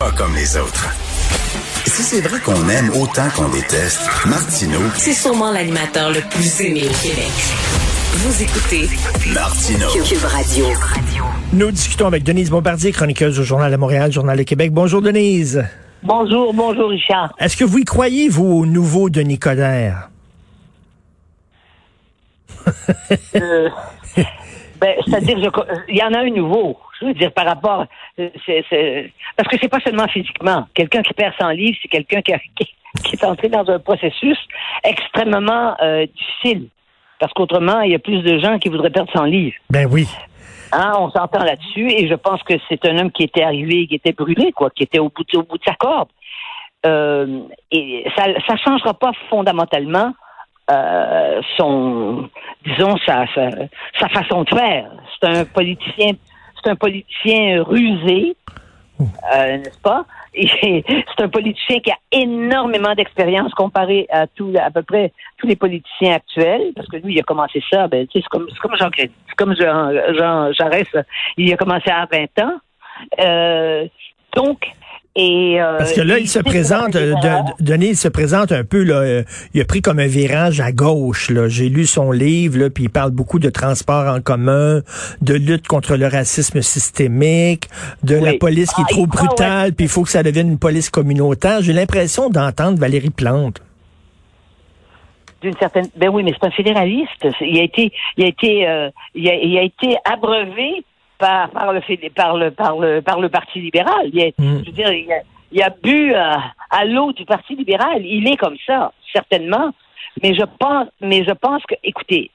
Pas comme les autres. Si c'est vrai qu'on aime autant qu'on déteste, Martineau. C'est sûrement l'animateur le plus aimé au Québec. Vous écoutez Martineau. Cube Radio. Nous discutons avec Denise Bombardier, chroniqueuse au Journal de Montréal, Journal de Québec. Bonjour Denise. Bonjour, bonjour Richard. Est-ce que vous y croyez, vous, au nouveau Denis Coderre? Euh, ben, c'est-à-dire, il y en a un nouveau. Je veux dire, par rapport, c'est, parce que c'est pas seulement physiquement. Quelqu'un qui perd son livre, c'est quelqu'un qui, a- qui- qui est entré dans un processus extrêmement euh, difficile. Parce qu'autrement, il y a plus de gens qui voudraient perdre son livre. Ben oui. Hein, on s'entend là-dessus et je pense que c'est un homme qui était arrivé, qui était brûlé, quoi, qui était au bout de, au bout de sa corde. Euh, et ça ça changera pas fondamentalement euh, son, disons, sa, sa, sa façon de faire. C'est un politicien, c'est un politicien rusé, euh, n'est-ce pas? C'est un politicien qui a énormément d'expérience comparé à tout, à peu près tous les politiciens actuels, parce que lui, il a commencé ça, ben, tu sais, c'est comme, comme Jean Crédit, c'est comme Jean, Jean Jarès, il a commencé à 20 ans. Euh, donc, et, euh, Parce que là, il se présente, euh, de- Denis, il se présente un peu, là, euh, il a pris comme un virage à gauche, là. J'ai lu son livre, là, puis il parle beaucoup de transport en commun, de lutte contre le racisme systémique, de la police qui est Ah, trop brutale, puis il faut que ça devienne une police communautaire. J'ai l'impression d'entendre Valérie Plante. d'une certaine ben oui mais c'est un fédéraliste il a été il a été euh, il, a, il a été abreuvé par par le fédé- par le par le par le parti libéral. Il a, Mm. je veux dire il a, il a bu euh, à l'eau du parti libéral. Il est comme ça certainement. Mais je pense mais je pense que écoutez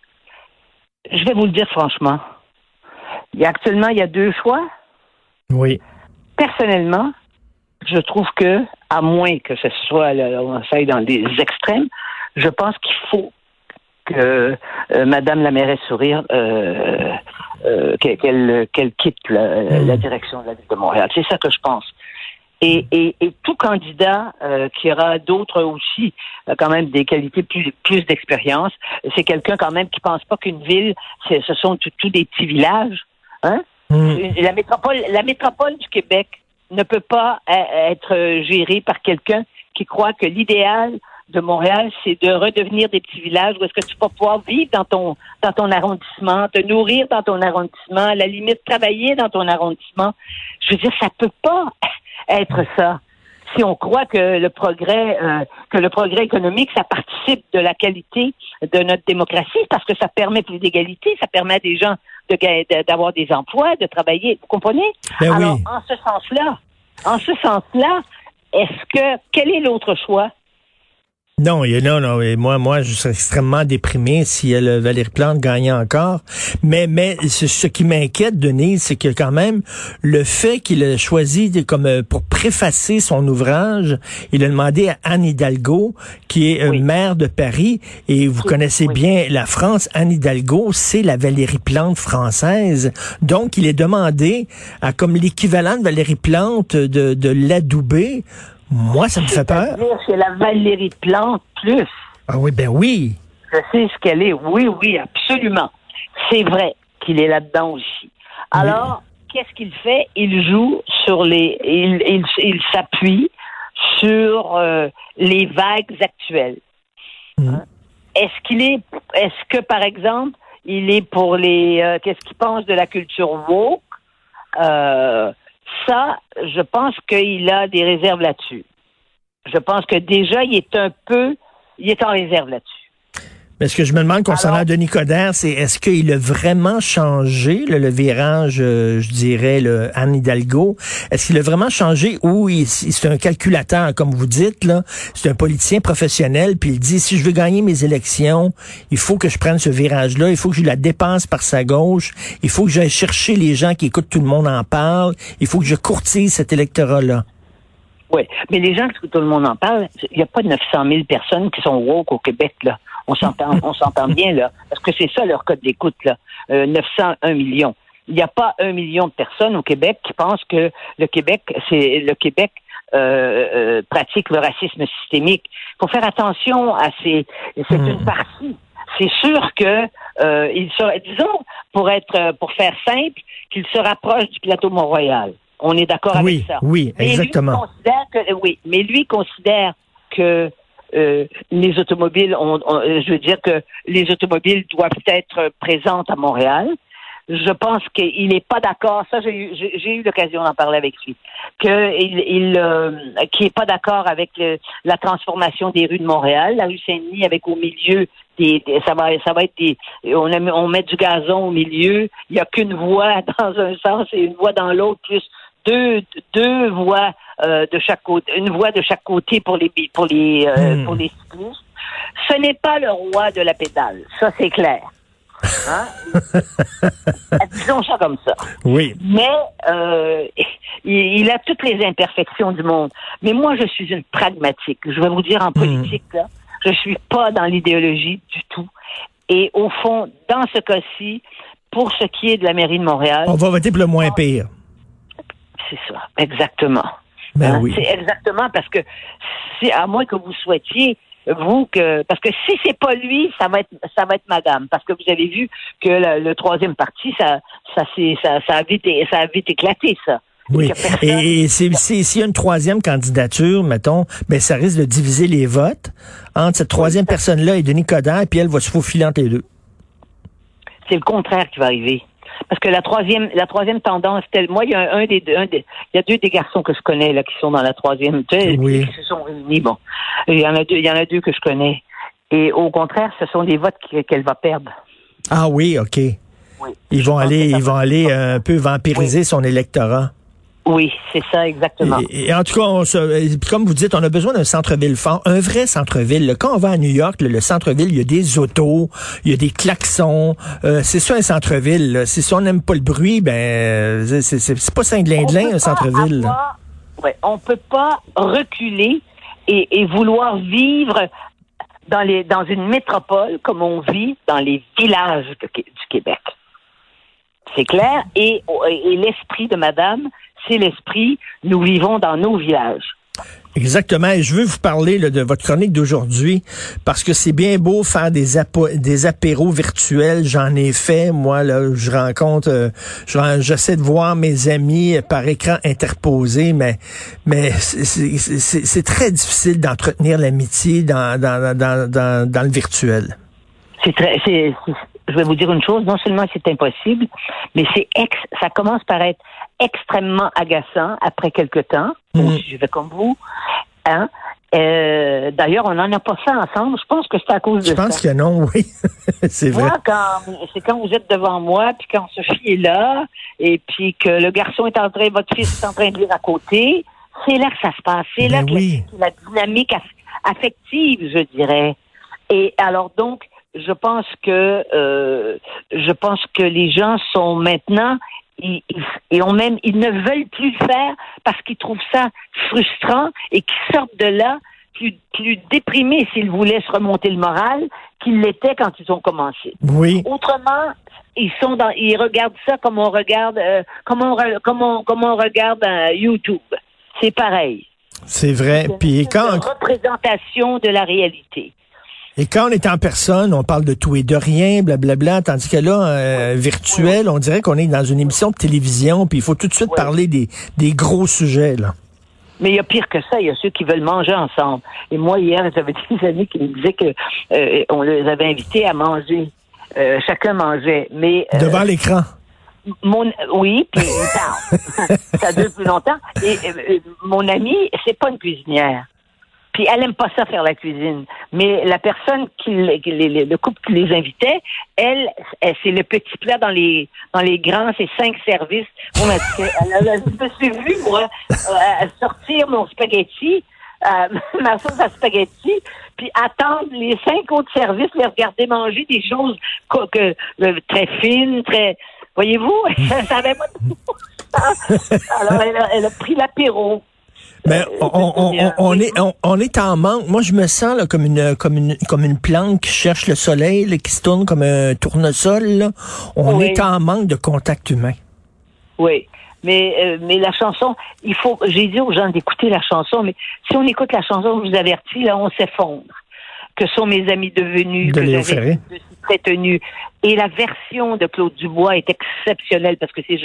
je vais vous le dire franchement. Il y a actuellement il y a deux choix. Oui. personnellement, je trouve que, à moins que ce soit, là, on aille dans les extrêmes, je pense qu'il faut que euh, Madame la mairesse Sourire euh, euh, qu'elle quitte la, Mm. la direction de la ville de Montréal. C'est ça que je pense. Et, et, et tout candidat euh, qui aura d'autres aussi, euh, quand même des qualités plus, plus d'expérience, c'est quelqu'un quand même qui pense pas qu'une ville, ce sont tous des petits villages. Hein? Mm. La métropole, la métropole du Québec ne peut pas euh, être euh, gérée par quelqu'un qui croit que l'idéal de Montréal, c'est de redevenir des petits villages où est-ce que tu vas pouvoir vivre dans ton dans ton arrondissement, te nourrir dans ton arrondissement, à la limite travailler dans ton arrondissement. Je veux dire, ça peut pas être ça. Si on croit que le progrès, euh, que le progrès économique, ça participe de la qualité de notre démocratie, parce que ça permet plus d'égalité, ça permet à des gens de- d'avoir des emplois, de travailler. Vous comprenez? Ben Alors, oui. en ce sens-là, en ce sens-là, est-ce que quel est l'autre choix? Non, il y a- non, non. et moi, moi, je serais extrêmement déprimé si elle, Valérie Plante gagnait encore. Mais, mais ce, ce qui m'inquiète, Denise, c'est que quand même le fait qu'il a choisi de- comme euh, pour préfacer son ouvrage, il a demandé à Anne Hidalgo, qui est euh, Oui. maire de Paris, et vous Oui, connaissez oui. bien la France. Anne Hidalgo, c'est la Valérie Plante française. Donc, il est demandé à comme l'équivalent de Valérie Plante de, de l'adouber. Moi, ça me fait peur. C'est la Valérie Plante plus. Ah oui, ben oui. Je sais ce qu'elle est. Oui, oui, absolument. C'est vrai qu'il est là-dedans aussi. Alors, qu'est-ce qu'il fait? Il joue sur les. Il, il, il s'appuie sur euh, les vagues actuelles. Mhm. Hein? Est-ce qu'il est. Est-ce que, par exemple, il est pour les. euh, qu'est-ce qu'il pense de la culture woke? Euh, Ça, je pense qu'il a des réserves là-dessus. Je pense que déjà, il est un peu. Il est en réserve là-dessus. Mais ce que je me demande concernant Alors- Denis Coderre, c'est est-ce qu'il a vraiment changé le virage, euh, je dirais, le Anne Hidalgo? Est-ce qu'il a vraiment changé ou c'est un calculateur, comme vous dites, là? C'est un politicien professionnel, puis il dit, si je veux gagner mes élections, il faut que je prenne ce virage-là, il faut que je la dépense par sa gauche, il faut que j'aille chercher les gens qui écoutent, tout le monde en parle, il faut que je courtise cet électorat-là. Oui, mais les gens, que tout le monde en parle, il n'y a pas 900 000 personnes qui sont woke au Québec, là. On s'entend, on s'entend bien, là. Parce que c'est ça leur code d'écoute, là. Euh, 901 millions. Il n'y a pas un million de personnes au Québec qui pensent que le Québec, c'est le Québec euh, euh, pratique le racisme systémique. Il faut faire attention à ces. C'est Hmm. une partie. C'est sûr que euh, il serait, disons, pour être, pour faire simple, qu'il se rapproche du plateau Mont-Royal. On est d'accord Oui, avec ça. oui, Mais lui exactement. considère que, oui, mais lui considère que euh, les automobiles, ont, euh, je veux dire que les automobiles doivent être présentes à Montréal. Je pense qu'il n'est pas d'accord. Ça, j'ai eu, l'occasion d'en parler avec lui. Que il, euh, qui est pas d'accord avec la transformation des rues de Montréal, la rue Saint-Denis avec au milieu des, des- ça va, ça va être des, on, aime- on met du gazon au milieu. Il n'y a qu'une voie dans un sens et une voie dans l'autre, plus deux, deux voies euh, de chaque côté, une voie de chaque côté pour les pour les euh, Hmm. pour les cyclistes. Ce n'est pas le roi de la pédale, ça c'est clair. Hein? Disons ça comme ça. Oui. Mais euh, il, il a toutes les imperfections du monde. Mais moi, je suis une pragmatique. Je vais vous dire en politique, là, je suis pas dans l'idéologie du tout. Et au fond, dans ce cas-ci, pour ce qui est de la mairie de Montréal, On va voter pour le moins pire. c'est ça, exactement. Ben Hein, oui. C'est exactement parce que c'est à moins que vous souhaitiez vous que parce que si c'est pas lui, ça va être ça va être madame parce que vous avez vu que le, le troisième parti ça ça ça ça a vite ça a vite éclaté ça. Oui. Et, s'il y a une troisième candidature, mettons, ben ça risque de diviser les votes entre cette troisième personne-là et Denis Coderre, puis elle va se faufiler entre les deux. c'est le contraire qui va arriver. Parce que la troisième, la troisième tendance, telle, moi, il y a un, des deux, un des, il y a deux des garçons que je connais là qui sont dans la troisième, Oui. qui se sont réunis. Bon, il y en a deux, il y en a deux que je connais. Et au contraire, ce sont des votes qu'elle va perdre. Ah oui, ok. Oui. Ils vont aller, ils vont aller un peu vampiriser son électorat. Oui, c'est ça exactement. Et, et en tout cas, on se- comme vous dites, on a besoin d'un centre-ville fort, un vrai centre-ville. Quand on va à New York, là, le centre-ville, il y a des autos, il y a des klaxons. Euh, c'est ça un centre-ville. Si, si on n'aime pas le bruit, ben c'est- pas peut un centre-ville. ouais, on peut pas reculer et, et vouloir vivre dans les dans une métropole comme on vit dans les villages de du Québec. C'est clair? Et, et l'esprit de Madame, c'est l'esprit. Nous vivons dans nos villages. Exactement. Et je veux vous parler là, de votre chronique d'aujourd'hui parce que c'est bien beau faire des, des apéros virtuels. J'en ai fait. Moi, là, je rencontre, euh, j'essaie de voir mes amis par écran interposé, mais mais c'est- c'est c'est- c'est très difficile d'entretenir l'amitié dans, dans, dans, dans, le virtuel. C'est très, c'est, c'est- je vais vous dire une chose, non seulement c'est impossible, mais c'est ex, ça commence par être extrêmement agaçant après quelque temps. Aussi, je vais comme vous. Hein? Euh, d'ailleurs, on n'en a pas fait ensemble. Je pense que c'est à cause de Je pense ça. que non, oui. c'est vrai. C'est quand vous êtes devant moi, puis quand Sophie est là, et puis que le garçon est en train, votre fils est en train de lire à côté, c'est là que ça se passe. C'est là Ben que oui. la, la dynamique aff- affective, je dirais. Et alors donc, je pense que euh, je pense que les gens sont maintenant ils, ont même ils ne veulent plus le faire parce qu'ils trouvent ça frustrant et qu'ils sortent de là plus plus déprimés s'ils voulaient se remonter le moral qu'ils l'étaient quand ils ont commencé. Oui. Autrement, ils sont dans, ils regardent ça comme on regarde, euh, comme on, comme on, comme on regarde euh, YouTube. C'est pareil. C'est vrai. Puis quand, une représentation de la réalité. Et quand on est en personne, on parle de tout et de rien, blablabla, tandis que là, euh, virtuel, on dirait qu'on est dans une émission de télévision, puis il faut tout de suite Oui. parler des, des gros sujets. Là. Mais il y a pire que ça, il y a ceux qui veulent manger ensemble. Et moi, hier, j'avais des amis qui me disaient que euh, on les avait invités à manger. Euh, chacun mangeait. Mais euh, Devant l'écran. Mon, oui, puis ça dure plus longtemps. Et mon amie, c'est pas une cuisinière. Puis elle aime pas ça faire la cuisine. Mais la personne qui, le couple qui les invitait, elle, elle, c'est le petit plat dans les dans les grands, c'est cinq services. Moi, elle, je me suis vue, moi, euh, sortir mon spaghetti, euh, ma sauce à spaghetti, puis attendre les cinq autres services, les regarder manger des choses que, euh, très fines, très Voyez-vous, ça savait pas tout. Alors, elle elle a pris l'apéro. Mais on, on- on- est, on, on est en manque. Moi, je me sens là, comme une comme une comme une plante qui cherche le soleil, là, qui se tourne comme un tournesol. là. On Oui. est en manque de contact humain. Oui. Mais, euh, mais la chanson, il faut, j'ai dit aux gens d'écouter la chanson, mais si on écoute la chanson, je vous avertis, là, on s'effondre. Que sont mes amis devenus, De que j'avais Ferré. de si près tenu. Et la version de Claude Dubois est exceptionnelle parce que c'est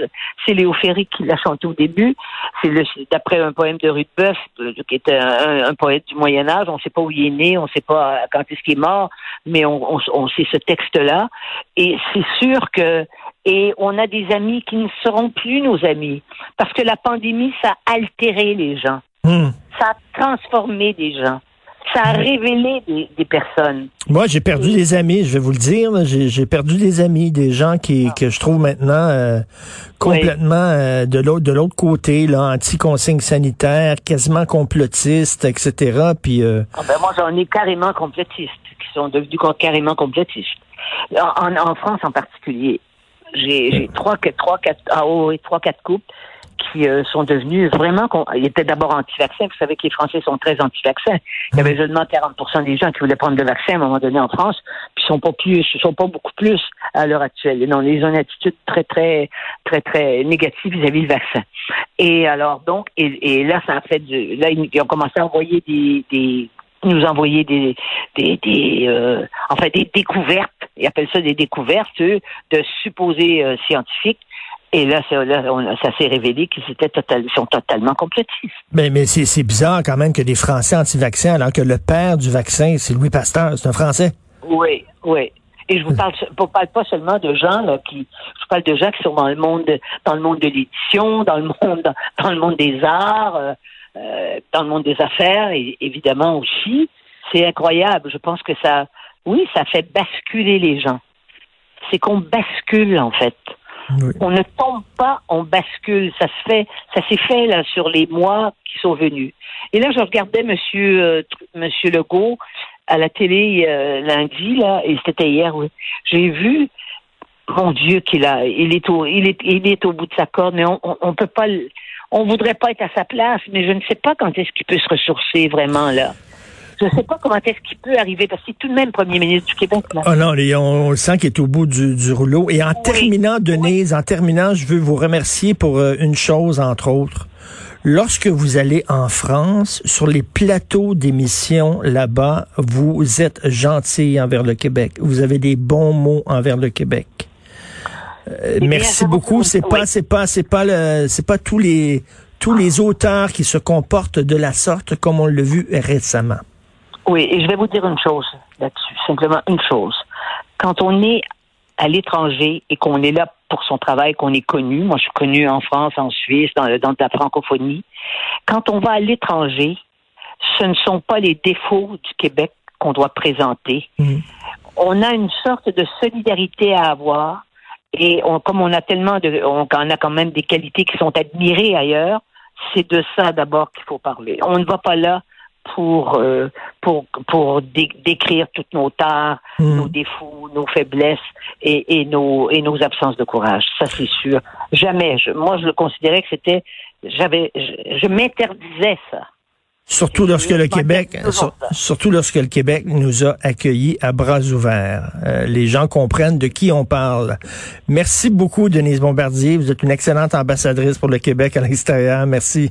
c'est Léo Ferré qui l'a chanté au début. C'est d'après un poème de Rudebeuf, euh, qui est un, un poète du Moyen Âge. On ne sait pas où il est né, on ne sait pas euh, quand est-ce qu'il est mort, mais on, on, on sait ce texte-là. Et c'est sûr que et on a des amis qui ne seront plus nos amis parce que la pandémie ça a altéré les gens, Hmm. ça a transformé des gens, ça a révélé des, des personnes. Moi, j'ai perdu des amis, je vais vous le dire. J'ai perdu des amis, des gens qui Ah. que je trouve maintenant euh, complètement euh, de l'autre de l'autre côté, là, anti-consignes sanitaires, quasiment complotistes, etc. Puis euh, Ah ben moi, j'en ai carrément complétistes, qui sont devenus carrément complétistes. En, en- France en particulier, j'ai j'ai trois, quatre, trois, quatre, ah, oh, oui, trois, quatre couples qui euh, sont devenus vraiment... Ils étaient d'abord anti-vaccins. Vous savez que les Français sont très anti-vaccins. Il y avait seulement 40 des gens qui voulaient prendre le vaccin à un moment donné en France, puis ils sont pas plus, ils sont pas beaucoup plus à l'heure actuelle. Non, ils ont une attitude très, très, très, très négative vis-à-vis du vaccin. Et alors donc, et, et là, ça a fait du, là, ils ils ont commencé à envoyer des, des nous envoyer des, des, des euh, enfin des découvertes, ils appellent ça des découvertes, eux, de supposés euh, scientifiques. Et là, ça, là, on- ça s'est révélé qu'ils étaient total, ils sont totalement complétistes. ben, mais c'est c'est bizarre quand même que des Français anti-vaccins, alors que le père du vaccin, c'est Louis Pasteur, c'est un Français. Oui, oui. Et je vous parle, je vous parle pas seulement de gens là, qui, je parle de gens qui sont dans le monde, de- dans le monde de l'édition, dans le monde, dans, dans le monde des arts, euh, euh, dans le monde des affaires, et évidemment aussi. C'est incroyable. Je pense que ça, oui, ça fait basculer les gens. C'est qu'on bascule en fait. On ne tombe pas, on bascule. Ça se fait, ça s'est fait là sur les mois qui sont venus. Et là, je regardais Monsieur euh, Monsieur Legault à la télé euh, lundi là, et c'était hier. J'ai vu. Mon Dieu, qu'il a, il est au, il est, il est au bout de sa corde, mais on, on, on peut pas, on voudrait pas être à sa place, mais je ne sais pas quand est-ce qu'il peut se ressourcer vraiment là. Je ne sais pas comment est-ce qu'il peut arriver, parce que c'est tout de même premier ministre du Québec là. Oh non, on, on le sent qu'il est au bout du, du rouleau. Et en terminant, Denise, en terminant, je veux vous remercier pour euh, une chose, entre autres. Lorsque vous allez en France, sur les plateaux d'émissions là-bas, vous êtes gentil envers le Québec. Vous avez des bons mots envers le Québec. Euh, bien, merci beaucoup. C'est oui. pas, c'est pas, c'est pas le, c'est pas tous les, tous les auteurs qui se comportent de la sorte comme on l'a vu récemment. Oui, et je vais vous dire une chose là-dessus, simplement une chose. Quand on est à l'étranger et qu'on est là pour son travail, qu'on est connu, moi je suis connu en France, en Suisse, dans, dans la francophonie, quand on va à l'étranger, ce ne sont pas les défauts du Québec qu'on doit présenter. Mhm. On a une sorte de solidarité à avoir et on, comme on a tellement de, on, on a quand même des qualités qui sont admirées ailleurs, c'est de ça d'abord qu'il faut parler. On ne va pas là pour euh, pour pour dé- décrire toutes nos tares, Mm. nos défauts, nos faiblesses et, et nos et nos absences de courage. Ça c'est sûr. Jamais. Je, moi je le considérais que c'était j'avais je, je m'interdisais ça. Surtout lorsque le Québec, sur- surtout lorsque le Québec nous a accueillis à bras ouverts. Euh, les gens comprennent de qui on parle. Merci beaucoup, Denise Bombardier. Vous êtes une excellente ambassadrice pour le Québec à l'extérieur. Merci,